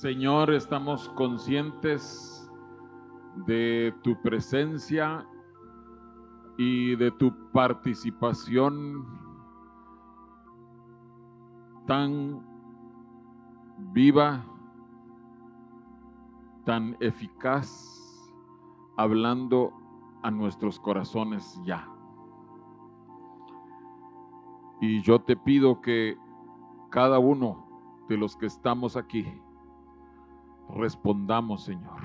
Señor, estamos conscientes de tu presencia y de tu participación tan viva, tan eficaz, hablando a nuestros corazones ya. Y yo te pido que cada uno de los que estamos aquí respondamos, Señor,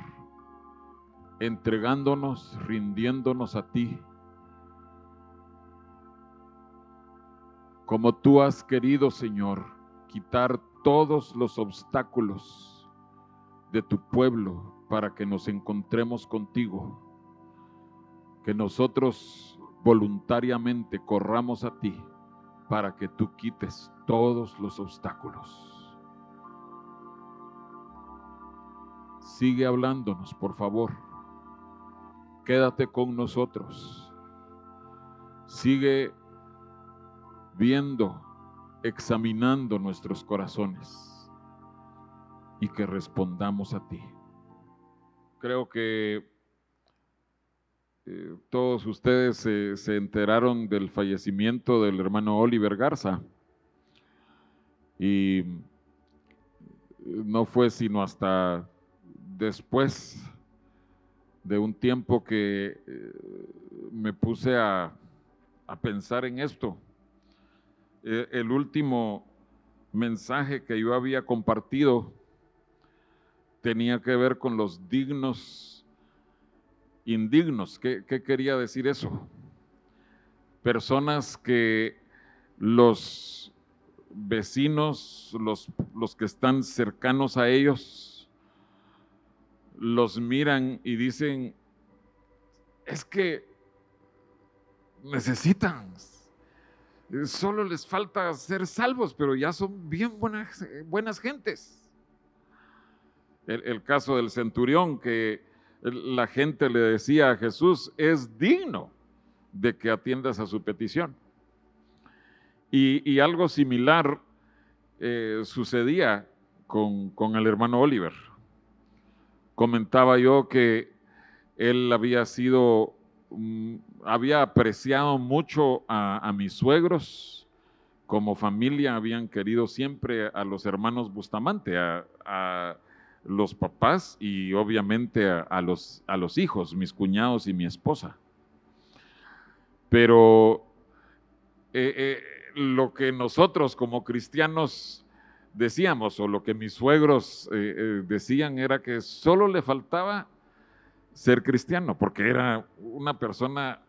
entregándonos, rindiéndonos a ti, como tú has querido, Señor, quitar todos los obstáculos de tu pueblo para que nos encontremos contigo, que nosotros voluntariamente corramos a ti para que tú quites todos los obstáculos. Sigue hablándonos, por favor. Quédate con nosotros. Sigue viendo, examinando nuestros corazones y que respondamos a ti. Creo que eh, todos ustedes se enteraron del fallecimiento del hermano Oliver Garza y no fue sino hasta después de un tiempo que eh, me puse a, pensar en esto. Eh, el último mensaje que yo había compartido tenía que ver con los dignos indignos. ¿Qué, quería decir eso? Personas que los vecinos, los, los que están cercanos a ellos, los miran y dicen, es que necesitan, solo les falta ser salvos, pero ya son bien buenas, buenas gentes. El, caso del centurión que la gente le decía a Jesús, es digno de que atiendas a su petición. Y, algo similar eh, sucedía con, con el hermano Oliver comentaba yo que él había sido, mm, había apreciado mucho a, mis suegros, como familia habían querido siempre a los hermanos Bustamante, a, los papás y obviamente a, los, a los hijos, mis cuñados y mi esposa. Pero eh, eh, lo que nosotros como cristianos decíamos, o lo que mis suegros eh, eh, decían era que solo le faltaba ser cristiano, porque era una persona,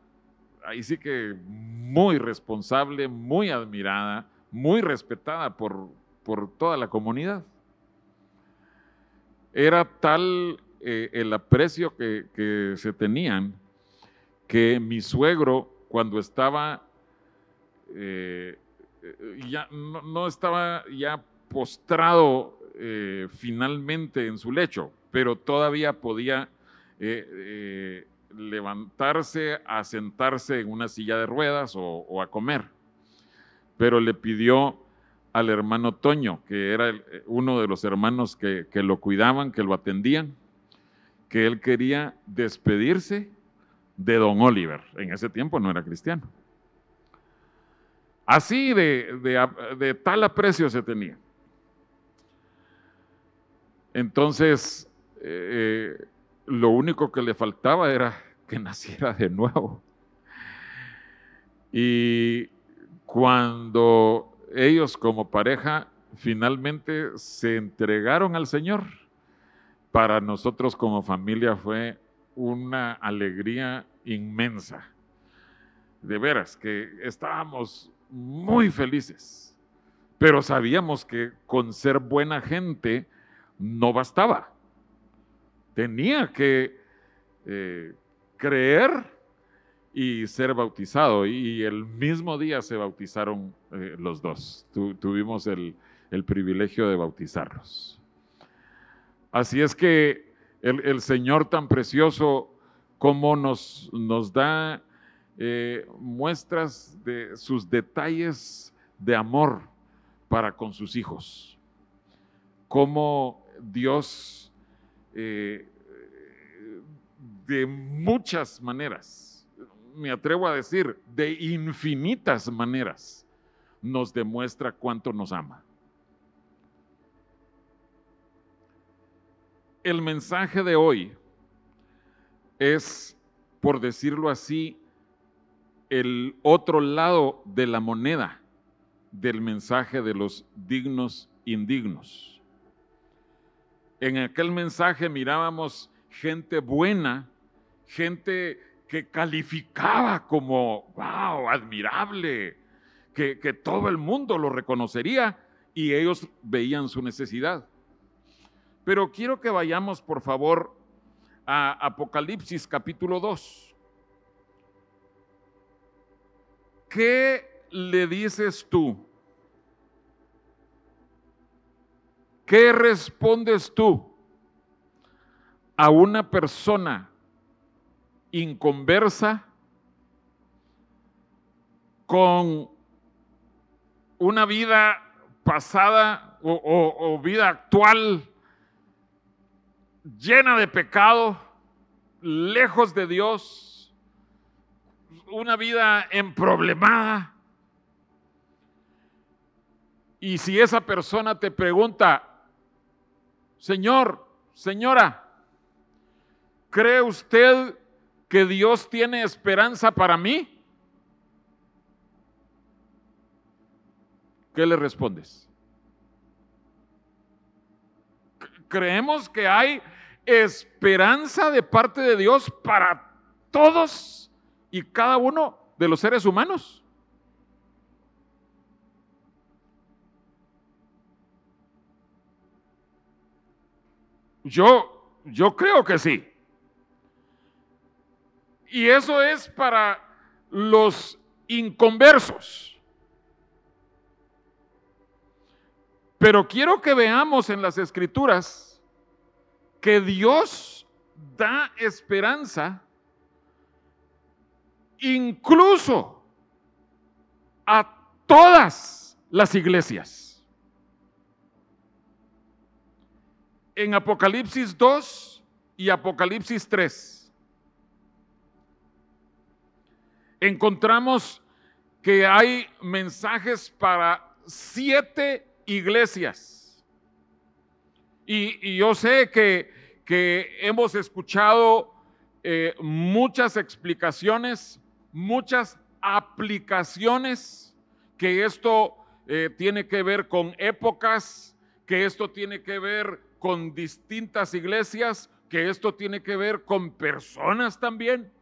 ahí sí que muy responsable, muy admirada, muy respetada por, por toda la comunidad. Era tal eh, el aprecio que, se tenían que mi suegro, cuando estaba, ya no, no, estaba ya postrado eh, finalmente en su lecho, pero todavía podía eh, eh, levantarse, a sentarse en una silla de ruedas o, a comer. Pero le pidió al hermano Toño, que era uno de los hermanos que, lo cuidaban, que lo atendían, que él quería despedirse de don Oliver. En ese tiempo no era cristiano. Así de, tal aprecio se tenía. Entonces, eh, lo único que le faltaba era que naciera de nuevo. Y cuando ellos como pareja finalmente se entregaron al Señor, para nosotros como familia fue una alegría inmensa. De veras que estábamos muy felices, pero sabíamos que con ser buena gente, no bastaba. Tenía que eh, creer y ser bautizado. Y el mismo día se bautizaron eh, los dos. tuvimos el, privilegio de bautizarlos. Así es que el, Señor tan precioso como nos, nos da eh, muestras de sus detalles de amor para con sus hijos. Dios eh, de muchas maneras, me atrevo a decir, de infinitas maneras, nos demuestra cuánto nos ama. El mensaje de hoy es, por decirlo así, el otro lado de la moneda del mensaje de los dignos indignos. En aquel mensaje mirábamos gente buena, gente que calificaba como, wow, admirable, que, que todo el mundo lo reconocería y ellos veían su necesidad. Pero quiero que vayamos, por favor, a Apocalipsis capítulo 2. ¿Qué le dices tú? ¿Qué respondes tú a una persona inconversa con una vida pasada o, vida actual llena de pecado, lejos de Dios, una vida emproblemada. Y si esa persona te pregunta, Señor, señora, ¿cree usted que Dios tiene esperanza para mí? ¿Qué le respondes? Creemos que hay esperanza de parte de Dios para todos y cada uno de los seres humanos. Yo, yo creo que sí. Y eso es para los inconversos. Pero quiero que veamos en las escrituras que Dios da esperanza incluso a todas las iglesias. En Apocalipsis 2 y Apocalipsis 3 encontramos que hay mensajes para siete iglesias. Y, yo sé que, hemos escuchado eh, muchas explicaciones, muchas aplicaciones, que esto eh, tiene que ver con épocas, que esto tiene que ver con distintas iglesias, que esto tiene que ver con personas también.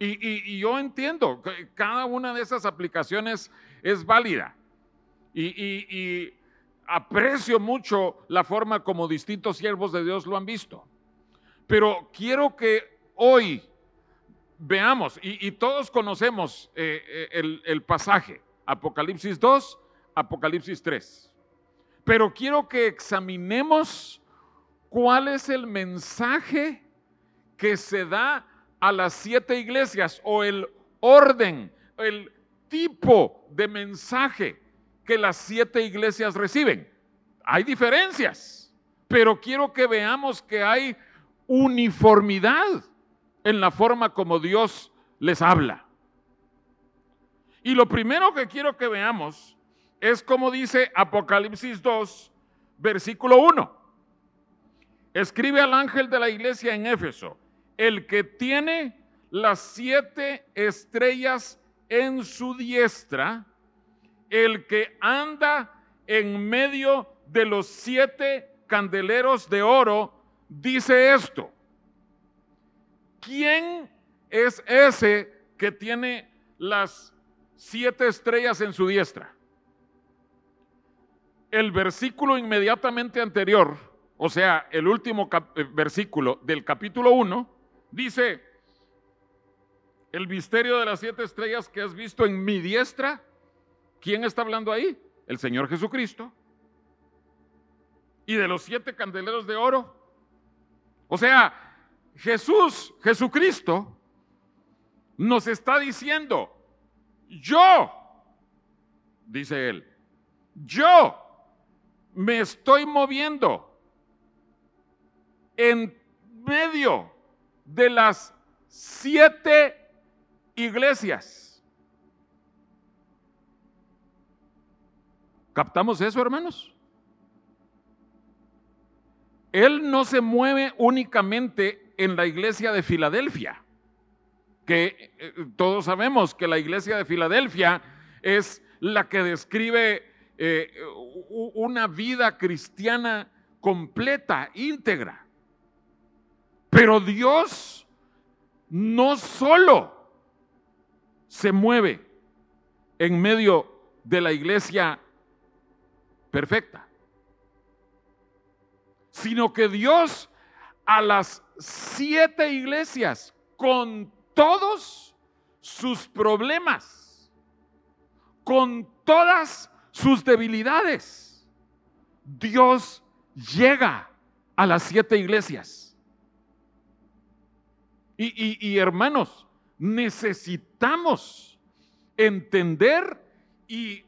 Y, yo entiendo que cada una de esas aplicaciones es válida. y, aprecio mucho la forma como distintos siervos de Dios lo han visto. Pero quiero que hoy veamos, y, todos conocemos eh, eh, el, el pasaje, Apocalipsis 2, Apocalipsis 3. Pero quiero que examinemos cuál es el mensaje que se da a las siete iglesias o el orden, el tipo de mensaje que las siete iglesias reciben. Hay diferencias, pero quiero que veamos que hay uniformidad en la forma como Dios les habla. Y lo primero que quiero que veamos es como dice Apocalipsis 2, versículo 1. Escribe al ángel de la iglesia en Éfeso, el que tiene las siete estrellas en su diestra el que anda en medio de los siete candeleros de oro, dice esto. ¿Quién es ese que tiene las siete estrellas en su diestra? El versículo inmediatamente anterior, o sea, el último eh, versículo del capítulo 1, dice, el misterio de las siete estrellas que has visto en mi diestra ¿Quién está hablando ahí? El Señor Jesucristo. Y de los siete candeleros de oro. O sea, Jesús, Jesucristo, nos está diciendo, yo, dice él, yo me estoy moviendo en medio de las siete iglesias. ¿Captamos eso, hermanos? Él no se mueve únicamente en la iglesia de Filadelfia, que eh, todos sabemos que la iglesia de Filadelfia es la que describe eh, una vida cristiana completa, íntegra. Pero Dios no solo se mueve en medio de la iglesia perfecta, sino que Dios a las siete iglesias con todos sus problemas, con todas sus debilidades, Dios llega a las siete iglesias. Y, hermanos, necesitamos entender y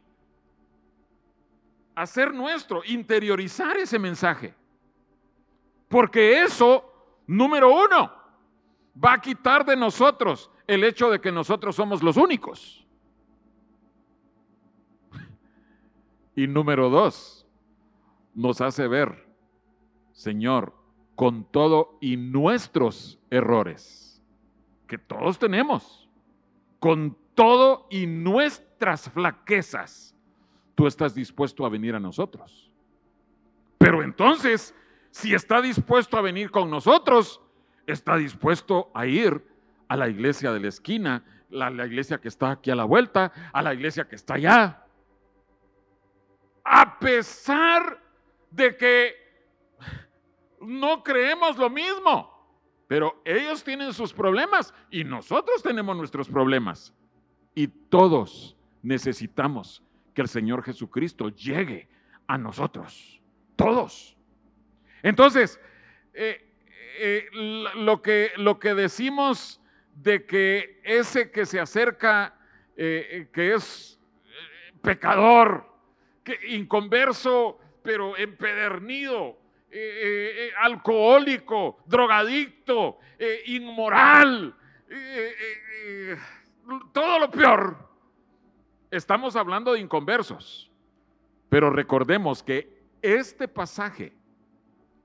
hacer nuestro, interiorizar ese mensaje. Porque eso, número uno, va a quitar de nosotros el hecho de que nosotros somos los únicos. Y número dos, nos hace ver, Señor, con todo y nuestros errores, que todos tenemos, con todo y nuestras flaquezas, tú estás dispuesto a venir a nosotros. Pero entonces, si está dispuesto a venir con nosotros, está dispuesto a ir a la iglesia de la esquina, la, la iglesia que está aquí a la vuelta, a la iglesia que está allá. A pesar de que no creemos lo mismo, pero ellos tienen sus problemas y nosotros tenemos nuestros problemas. Y todos necesitamos que el Señor Jesucristo llegue a nosotros. Todos. Entonces, eh, eh, lo, que, lo que decimos de que ese que se acerca, eh, que es pecador, que inconverso, pero empedernido, eh, eh, eh, alcohólico, drogadicto, inmoral, todo lo peor. Estamos hablando de inconversos, pero recordemos que este pasaje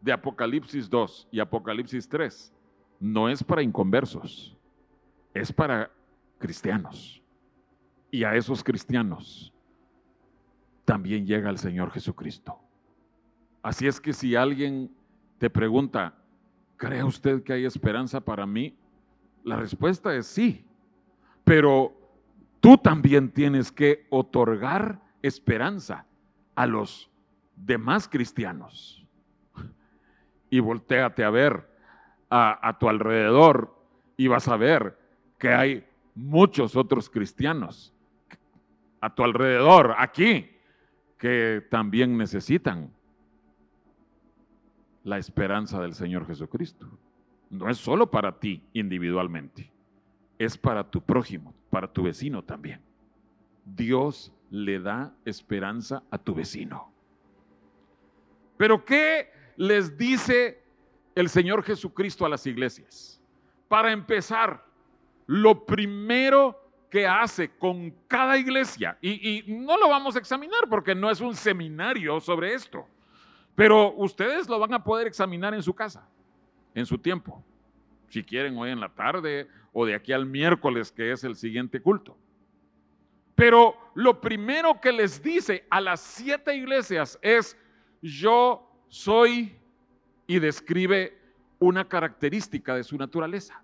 de Apocalipsis 2 y Apocalipsis 3 no es para inconversos, es para cristianos. Y a esos cristianos también llega el Señor Jesucristo. Así es que si alguien te pregunta, ¿cree usted que hay esperanza para mí? La respuesta es sí, pero tú también tienes que otorgar esperanza a los demás cristianos. Y volteate a ver a, a tu alrededor y vas a ver que hay muchos otros cristianos a tu alrededor, aquí, que también necesitan la esperanza del Señor Jesucristo. No es solo para ti individualmente, es para tu prójimo, para tu vecino también. Dios le da esperanza a tu vecino. Pero ¿qué les dice el Señor Jesucristo a las iglesias? Para empezar, lo primero que hace con cada iglesia, y, y, no lo vamos a examinar porque no es un seminario sobre esto, pero ustedes lo van a poder examinar en su casa, en su tiempo, si quieren hoy en la tarde o de aquí al miércoles, que es el siguiente culto. Pero lo primero que les dice a las siete iglesias es, yo soy, y describe una característica de su naturaleza.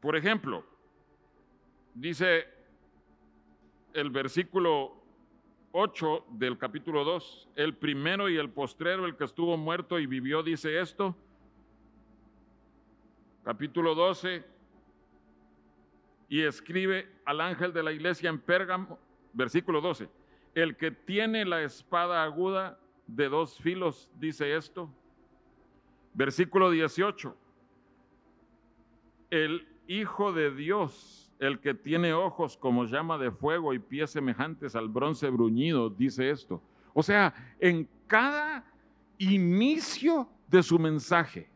Por ejemplo, dice el versículo 8 del capítulo 2, el primero y el postrero, el que estuvo muerto y vivió, dice esto. Capítulo 12, y escribe al ángel de la iglesia en Pérgamo, versículo 12, el que tiene la espada aguda de dos filos, dice esto. Versículo 18, el Hijo de Dios el que tiene ojos como llama de fuego y pies semejantes al bronce bruñido, dice esto. O sea, en cada inicio de su mensaje,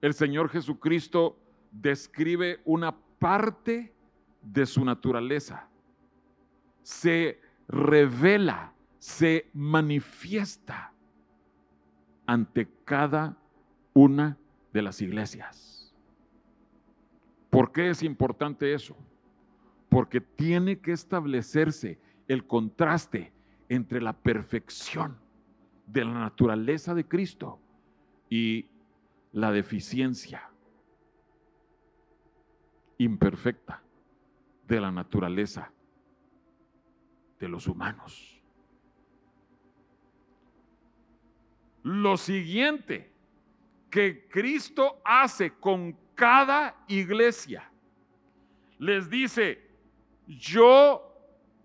el Señor Jesucristo describe una parte de su naturaleza. Se revela, se manifiesta ante cada una de las iglesias. ¿Por qué es importante eso? Porque tiene que establecerse el contraste entre la perfección de la naturaleza de Cristo y la deficiencia imperfecta de la naturaleza de los humanos. Lo siguiente que Cristo hace con cada iglesia, les dice, yo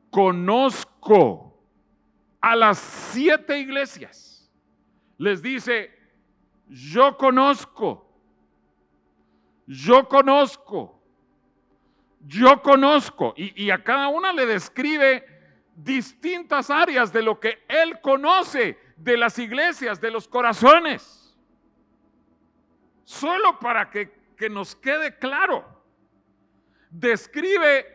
conozco a las siete iglesias. Les dice, yo conozco, yo conozco, yo conozco. Y, a cada una le describe distintas áreas de lo que él conoce de las iglesias, de los corazones. Solo para que, que nos quede claro. Describe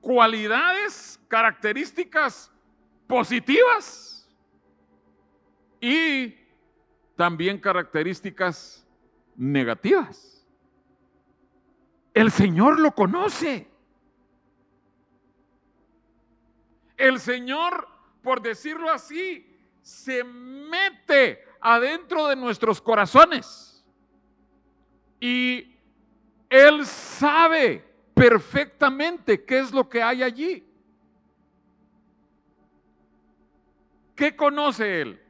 cualidades, características positivas y también características negativas. El Señor lo conoce. El Señor, por decirlo así, se mete adentro de nuestros corazones. Y Él sabe perfectamente qué es lo que hay allí. ¿Qué conoce Él?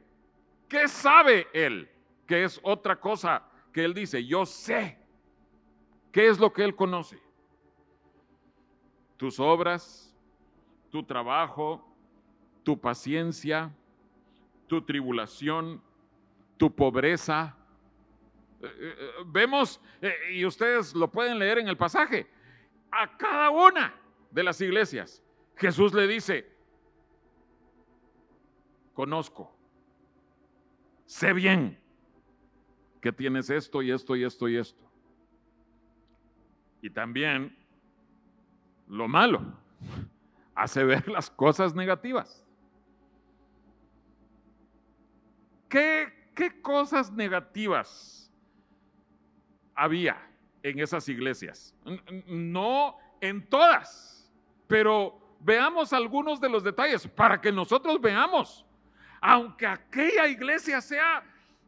¿Qué sabe Él? Que es otra cosa que Él dice, yo sé. ¿Qué es lo que Él conoce? Tus obras, tu trabajo, tu paciencia, tu tribulación, tu pobreza. Eh, eh, vemos, y ustedes lo pueden leer en el pasaje, a cada una de las iglesias. Jesús le dice, conozco, sé bien que tienes esto y esto y esto y esto. Y también lo malo hace ver las cosas negativas. ¿Qué, qué cosas negativas había? en esas iglesias. No en todas, pero veamos algunos de los detalles para que nosotros veamos, aunque aquella iglesia sea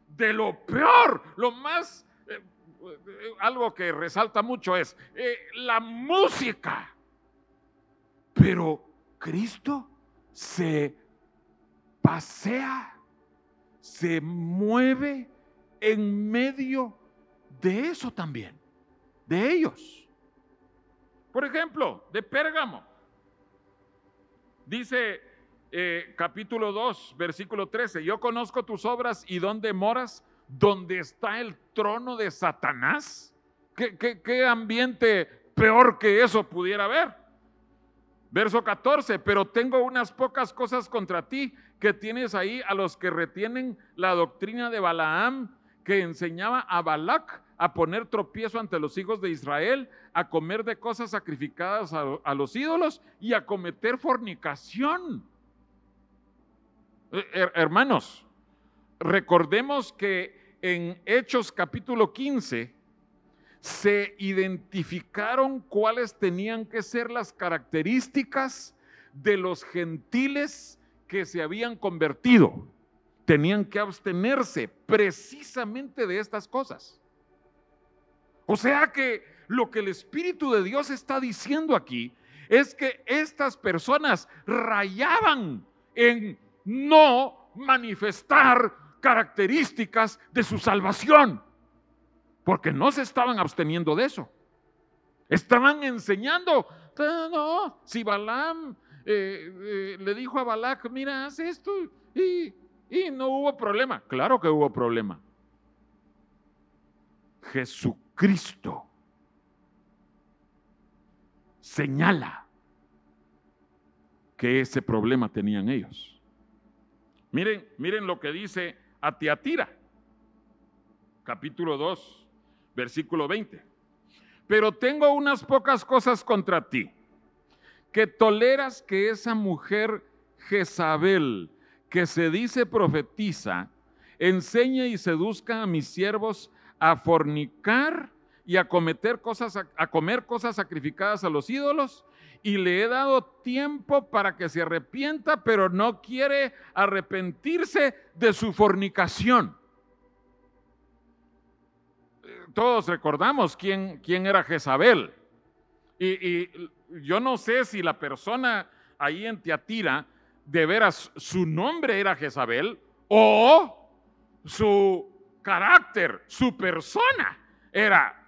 de lo peor, lo más, eh, eh, algo que resalta mucho es eh, la música, pero Cristo se pasea, se mueve en medio de eso también de ellos. Por ejemplo, de Pérgamo. Dice eh, capítulo 2, versículo 13, yo conozco tus obras y dónde moras, donde está el trono de Satanás. ¿Qué, qué ambiente peor que eso pudiera haber? Verso 14, pero tengo unas pocas cosas contra ti que tienes ahí a los que retienen la doctrina de Balaam que enseñaba a Balac a poner tropiezo ante los hijos de Israel, a comer de cosas sacrificadas a, los ídolos y a cometer fornicación. Eh, hermanos, recordemos que en Hechos capítulo 15 se identificaron cuáles tenían que ser las características de los gentiles que se habían convertido. Tenían que abstenerse precisamente de estas cosas. O sea que lo que el Espíritu de Dios está diciendo aquí es que estas personas rayaban en no manifestar características de su salvación, porque no se estaban absteniendo de eso. Estaban enseñando, ah, no, si Balaam eh, eh, le dijo a Balac, mira, haz esto y, y no hubo problema. Claro que hubo problema. Jesucristo Cristo señala que ese problema tenían ellos. Miren, miren lo que dice a Tiatira. capítulo 2, versículo 20. Pero tengo unas pocas cosas contra ti, que toleras que esa mujer Jezabel, que se dice profetiza, enseñe y seduzca a mis siervos a fornicar y a cometer cosas, a comer cosas sacrificadas a los ídolos y le he dado tiempo para que se arrepienta, pero no quiere arrepentirse de su fornicación. Todos recordamos quién, quién era Jezabel. Y, y, yo no sé si la persona ahí en Teatira, de veras, su nombre era Jezabel o su carácter, su persona era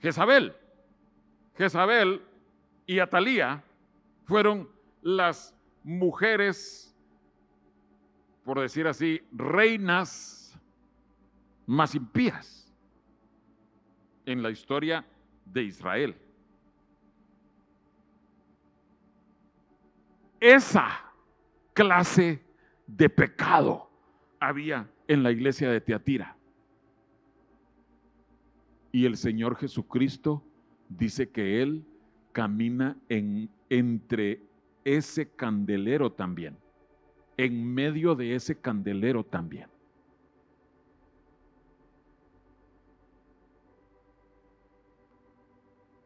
Jezabel. Jezabel y Atalía fueron las mujeres, por decir así, reinas más impías en la historia de Israel. Esa clase de pecado había en la iglesia de Teatira. Y el Señor Jesucristo dice que Él camina en, entre ese candelero también, en medio de ese candelero también.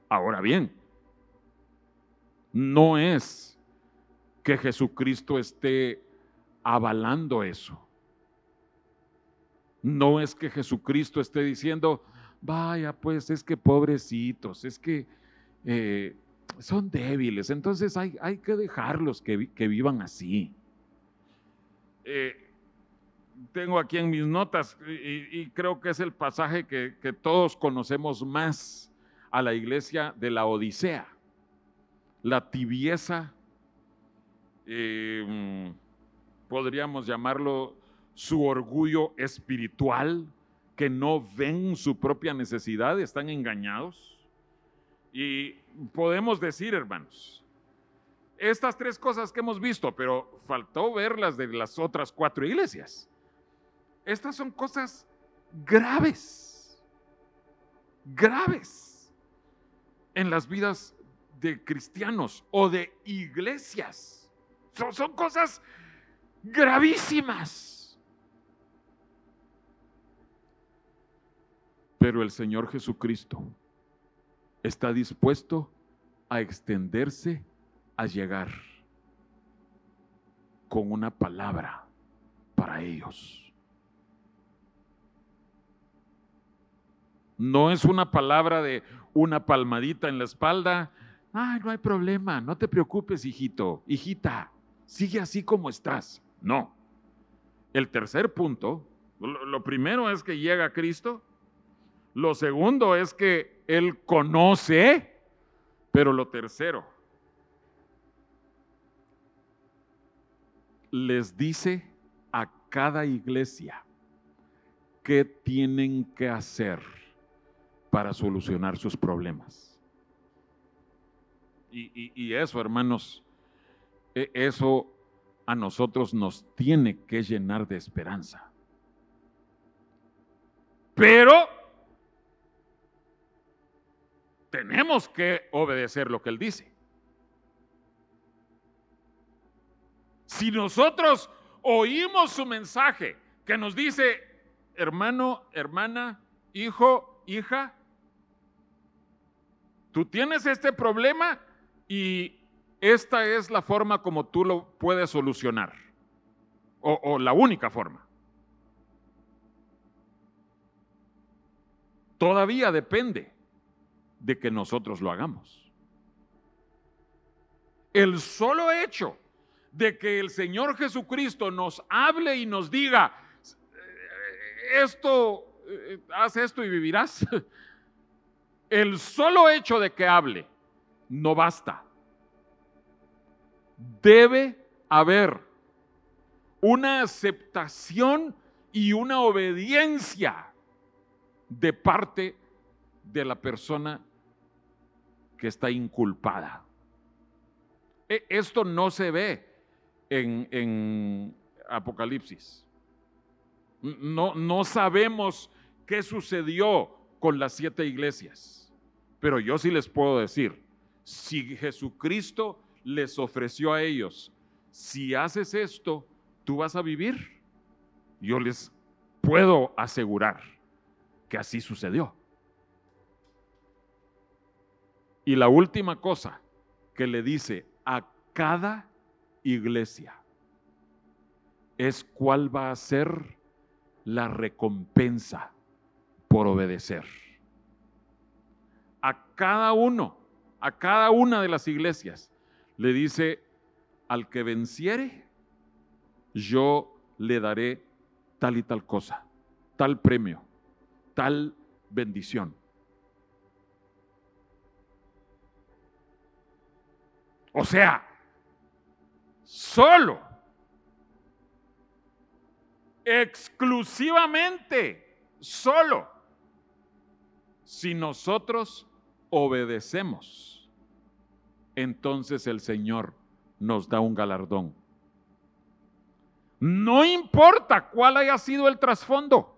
Ahora bien, no es que Jesucristo esté avalando eso. No es que Jesucristo esté diciendo, vaya, pues es que pobrecitos, es que eh, son débiles, entonces hay, hay que dejarlos que, vivan así. Eh, tengo aquí en mis notas y, creo que es el pasaje que, todos conocemos más a la iglesia de la Odisea. La tibieza, eh, podríamos llamarlo su orgullo espiritual, que no ven su propia necesidad, están engañados. Y podemos decir, hermanos, estas tres cosas que hemos visto, pero faltó ver las de las otras cuatro iglesias. Estas son cosas graves, graves en las vidas de cristianos o de iglesias. Son, son cosas gravísimas. Pero el Señor Jesucristo está dispuesto a extenderse, a llegar con una palabra para ellos. No es una palabra de una palmadita en la espalda. Ay, no hay problema, no te preocupes, hijito, hijita, sigue así como estás. No. El tercer punto, lo primero es que llega Cristo, lo segundo es que Él conoce, pero lo tercero, les dice a cada iglesia qué tienen que hacer para solucionar sus problemas. Y, eso, hermanos, eso a nosotros nos tiene que llenar de esperanza. Pero tenemos que obedecer lo que Él dice. Si nosotros oímos su mensaje que nos dice, hermano, hermana, hijo, hija, tú tienes este problema y esta es la forma como tú lo puedes solucionar, o, la única forma. Todavía depende de que nosotros lo hagamos. El solo hecho de que el Señor Jesucristo nos hable y nos diga, esto, eh, haz esto y vivirás. El solo hecho de que hable no basta. Debe haber una aceptación y una obediencia de parte de la persona que está inculpada. E, esto no se ve en, Apocalipsis. No, no sabemos qué sucedió con las siete iglesias. Pero yo sí les puedo decir, si Jesucristo les ofreció a ellos, si haces esto, tú vas a vivir. Yo les puedo asegurar que así sucedió. Y la última cosa que le dice a cada iglesia es cuál va a ser la recompensa por obedecer. A cada uno, a cada una de las iglesias, le dice, al que venciere, yo le daré tal y tal cosa, tal premio, tal bendición. O sea, solo, exclusivamente, solo, si nosotros obedecemos, entonces el Señor nos da un galardón. No importa cuál haya sido el trasfondo.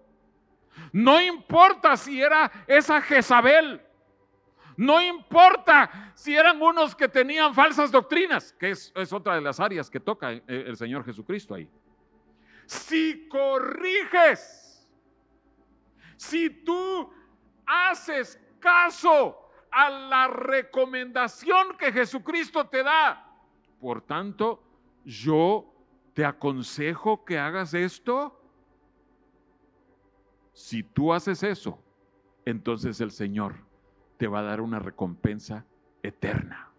No importa si era esa Jezabel no importa si eran unos que tenían falsas doctrinas, que es, otra de las áreas que toca eh, el Señor Jesucristo ahí. Si corriges, si tú haces caso a la recomendación que Jesucristo te da, por tanto, yo te aconsejo que hagas esto. Si tú haces eso, entonces el Señor te va a dar una recompensa eterna.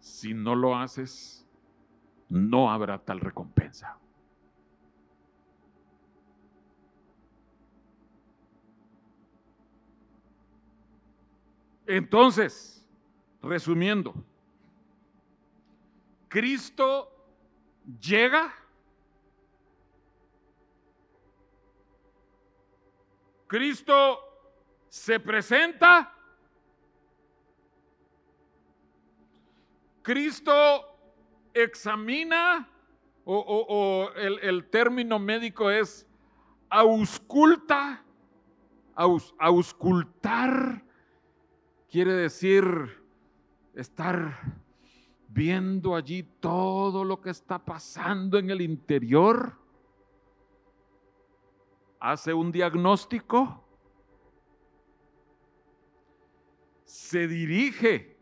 Si no lo haces, no habrá tal recompensa. Entonces, resumiendo, Cristo llega, Cristo se presenta, Cristo examina, o, el, término médico es ausculta, auscultar, quiere decir estar viendo allí todo lo que está pasando en el interior, hace un diagnóstico, se dirige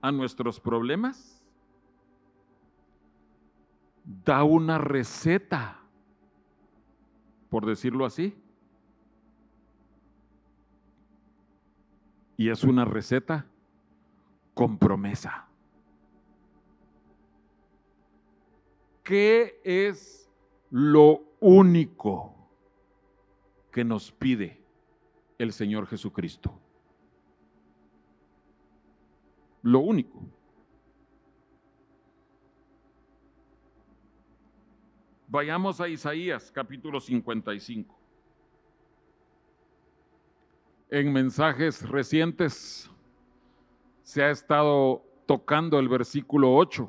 a nuestros problemas, da una receta, por decirlo así. Y es una receta con promesa. ¿Qué es lo único que nos pide el Señor Jesucristo? lo único. Vayamos a Isaías capítulo 55. En mensajes recientes se ha estado tocando el versículo 8,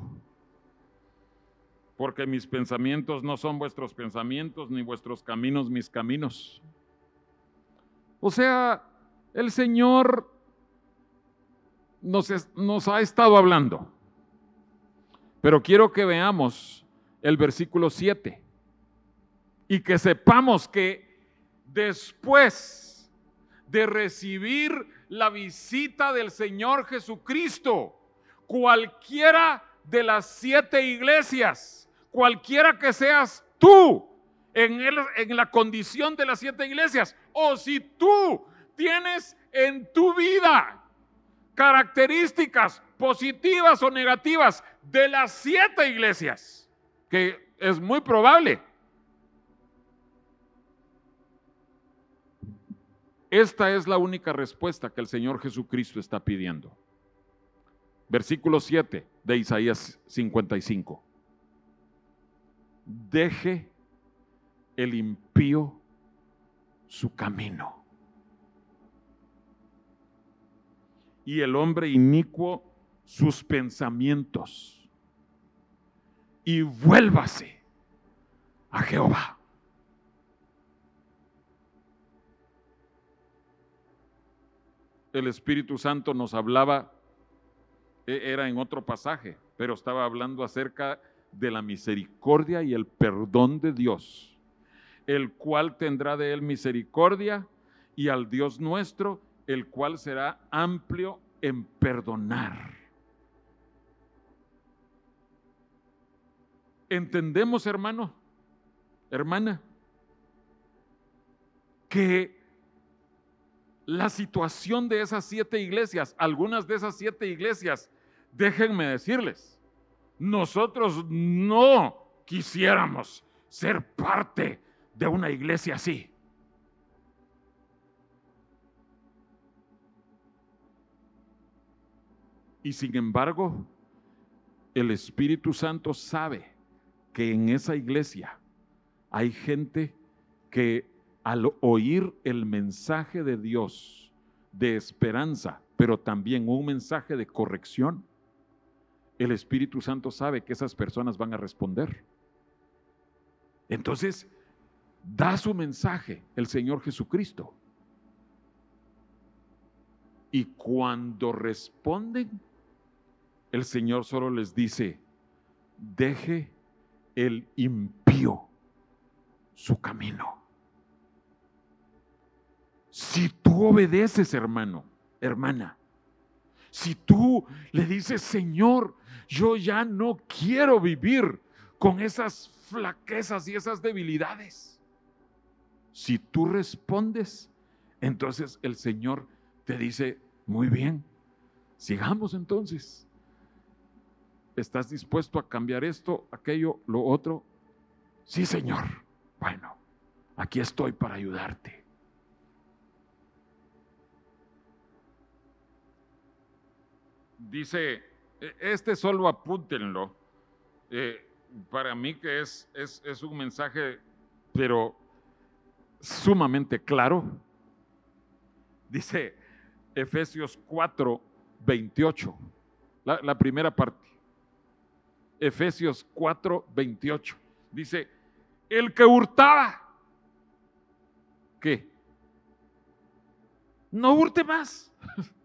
porque mis pensamientos no son vuestros pensamientos, ni vuestros caminos mis caminos. O sea, el Señor nos, ha estado hablando. Pero quiero que veamos el versículo 7 y que sepamos que después de recibir la visita del Señor Jesucristo, cualquiera de las siete iglesias, cualquiera que seas tú en, en la condición de las siete iglesias, o si tú tienes en tu vida características positivas o negativas de las siete iglesias, que es muy probable. Esta es la única respuesta que el Señor Jesucristo está pidiendo. Versículo 7 de Isaías 55. Deje el impío su camino y el hombre inicuo sus pensamientos. Y vuélvase a Jehová. El Espíritu Santo nos hablaba, e, era en otro pasaje, pero estaba hablando acerca de la misericordia y el perdón de Dios, el cual tendrá de él misericordia y al Dios nuestro, el cual será amplio en perdonar. ¿Entendemos, hermano? Hermana, que la situación de esas siete iglesias, algunas de esas siete iglesias, déjenme decirles, nosotros no quisiéramos ser parte de una iglesia así. Y sin embargo, el Espíritu Santo sabe que en esa iglesia hay gente que al oír el mensaje de Dios de esperanza, pero también un mensaje de corrección, el Espíritu Santo sabe que esas personas van a responder. Entonces, da su mensaje el Señor Jesucristo. Y cuando responden, el Señor solo les dice, deje el impío su camino. Si tú obedeces, hermano, hermana, si tú le dices, Señor, yo ya no quiero vivir con esas flaquezas y esas debilidades. Si tú respondes, entonces el Señor te dice, muy bien, sigamos entonces. ¿Estás dispuesto a cambiar esto, aquello, lo otro? Sí, Señor. Bueno, aquí estoy para ayudarte. Dice, e, este solo apúntenlo. Eh, para mí que es, es, es un mensaje, pero sumamente claro. Dice Efesios 4, 28, la, la primera parte. Efesios 4, 28. Dice, el que hurtaba, ¿qué? No hurte más.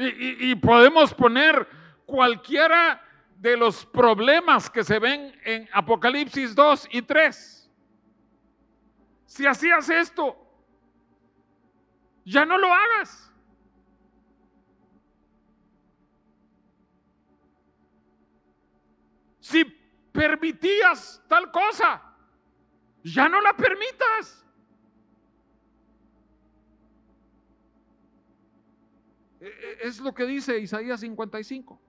y, podemos poner cualquiera de los problemas que se ven en Apocalipsis 2 y 3. Si hacías esto, ya no lo hagas. Si permitías tal cosa, ya no la permitas. Es lo que dice Isaías 55.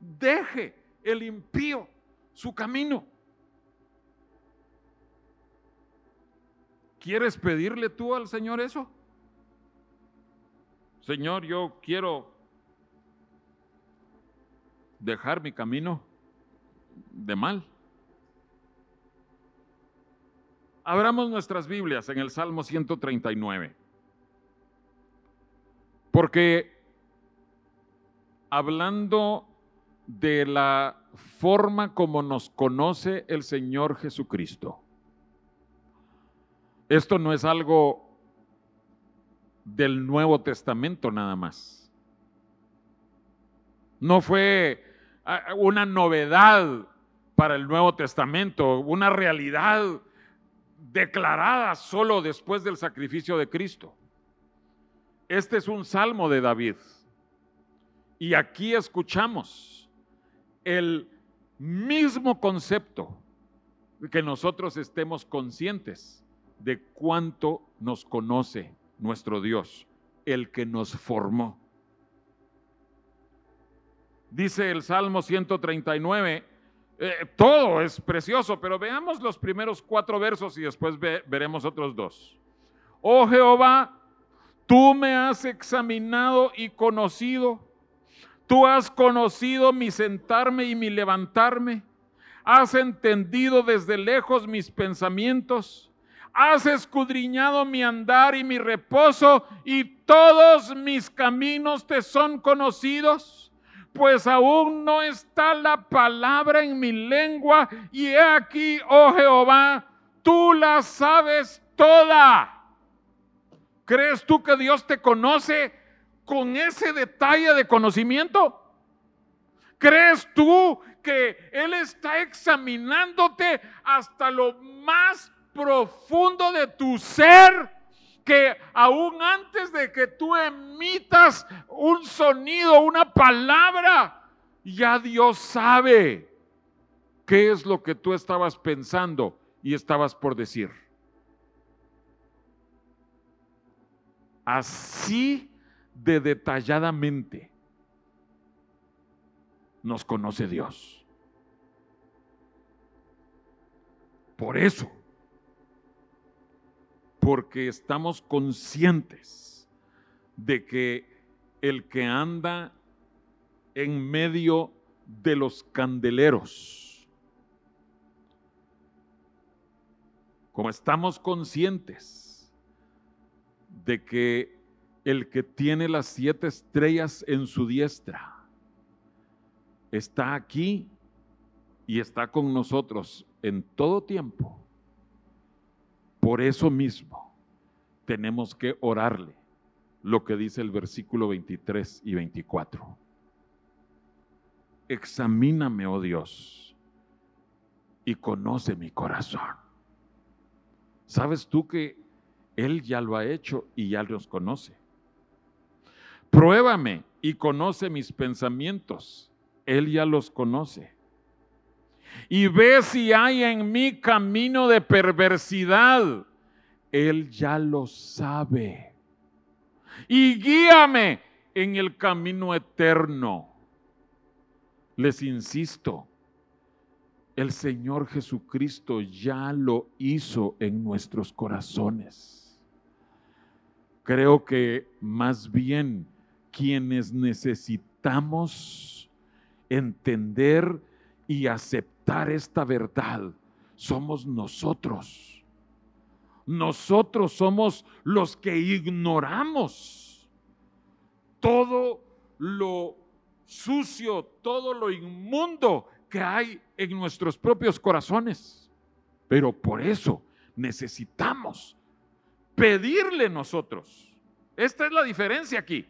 Deje el impío su camino. ¿Quieres pedirle tú al Señor eso? Señor, yo quiero dejar mi camino de mal. Abramos nuestras Biblias en el Salmo 139. Porque hablando de la forma como nos conoce el Señor Jesucristo, esto no es algo del Nuevo Testamento nada más. No fue una novedad para el Nuevo Testamento, una realidad declarada solo después del sacrificio de Cristo. Este es un salmo de David. Y aquí escuchamos el mismo concepto que nosotros estemos conscientes de cuánto nos conoce nuestro Dios, el que nos formó. Dice el Salmo 139, eh, todo es precioso, pero veamos los primeros cuatro versos y después veremos otros dos. Oh Jehová, tú me has examinado y conocido. Tú has conocido mi sentarme y mi levantarme. Has entendido desde lejos mis pensamientos. Has escudriñado mi andar y mi reposo y todos mis caminos te son conocidos pues aún no está la palabra en mi lengua, y he aquí, oh Jehová, tú la sabes toda. ¿Crees tú que Dios te conoce con ese detalle de conocimiento? ¿Crees tú que Él está examinándote hasta lo más profundo de tu ser? Que aún antes de que tú emitas un sonido, una palabra, ya Dios sabe qué es lo que tú estabas pensando y estabas por decir. Así de detalladamente nos conoce Dios. Por eso, porque estamos conscientes de que el que anda en medio de los candeleros, como estamos conscientes de que el que tiene las siete estrellas en su diestra está aquí y está con nosotros en todo tiempo. Por eso mismo tenemos que orarle lo que dice el versículo 23 y 24. Examíname, oh Dios, y conoce mi corazón. ¿Sabes tú que Él ya lo ha hecho y ya los conoce? Pruébame y conoce mis pensamientos. Él ya los conoce. Y ve si hay en mí camino de perversidad. Él ya lo sabe. Y guíame en el camino eterno. Les insisto, el Señor Jesucristo ya lo hizo en nuestros corazones. Creo que más bien quienes necesitamos entender y aceptar esta verdad somos nosotros. Nosotros somos los que ignoramos todo lo sucio, todo lo inmundo que hay en nuestros propios corazones. Pero por eso necesitamos pedirle nosotros. Esta es la diferencia aquí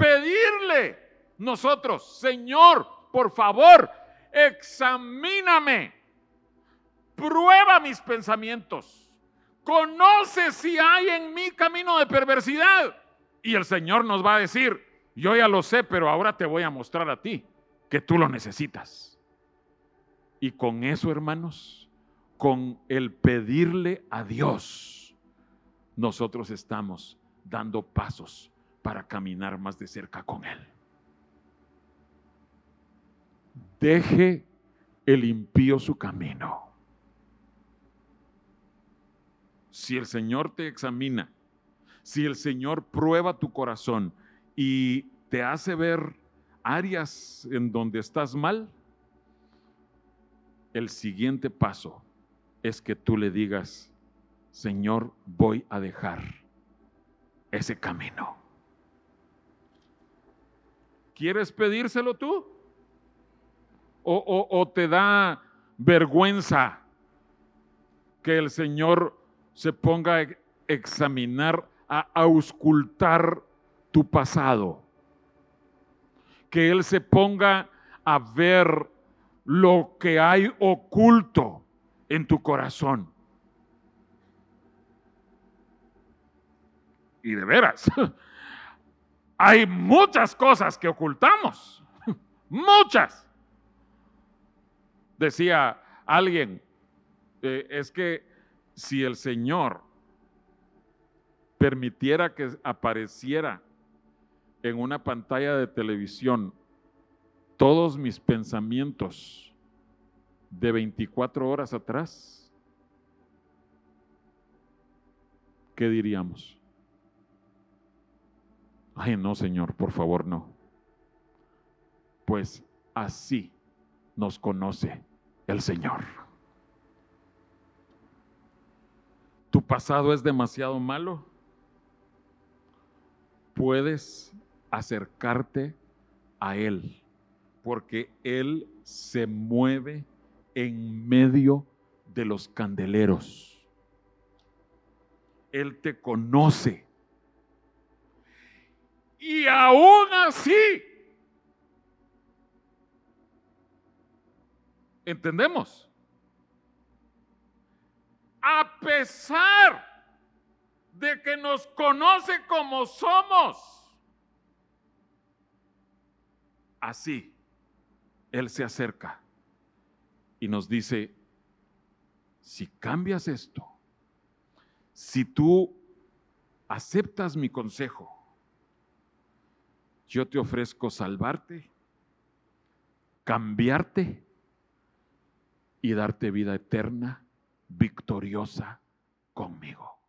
pedirle nosotros, Señor, por favor, examíname, prueba mis pensamientos, conoce si hay en mí camino de perversidad. Y el Señor nos va a decir, yo ya lo sé, pero ahora te voy a mostrar a ti que tú lo necesitas. Y con eso, hermanos, con el pedirle a Dios, nosotros estamos dando pasos para caminar más de cerca con Él. Deje el impío su camino. Si el Señor te examina, si el Señor prueba tu corazón y te hace ver áreas en donde estás mal, el siguiente paso es que tú le digas, Señor, voy a dejar ese camino. ¿Quieres pedírselo tú? ¿O, te da vergüenza que el Señor se ponga a examinar, a auscultar tu pasado? Que Él se ponga a ver lo que hay oculto en tu corazón. Y de veras, hay muchas cosas que ocultamos, muchas. Decía alguien, eh, es que si el Señor permitiera que apareciera en una pantalla de televisión todos mis pensamientos de 24 horas atrás, ¿qué diríamos? Ay, no, Señor, por favor, no. Pues así nos conoce el Señor. ¿Tu pasado es demasiado malo? Puedes acercarte a Él, porque Él se mueve en medio de los candeleros. Él te conoce. Y aún así, ¿entendemos? A pesar de que nos conoce como somos, así Él se acerca y nos dice, si cambias esto, si tú aceptas mi consejo, yo te ofrezco salvarte, cambiarte y darte vida eterna, victoriosa conmigo.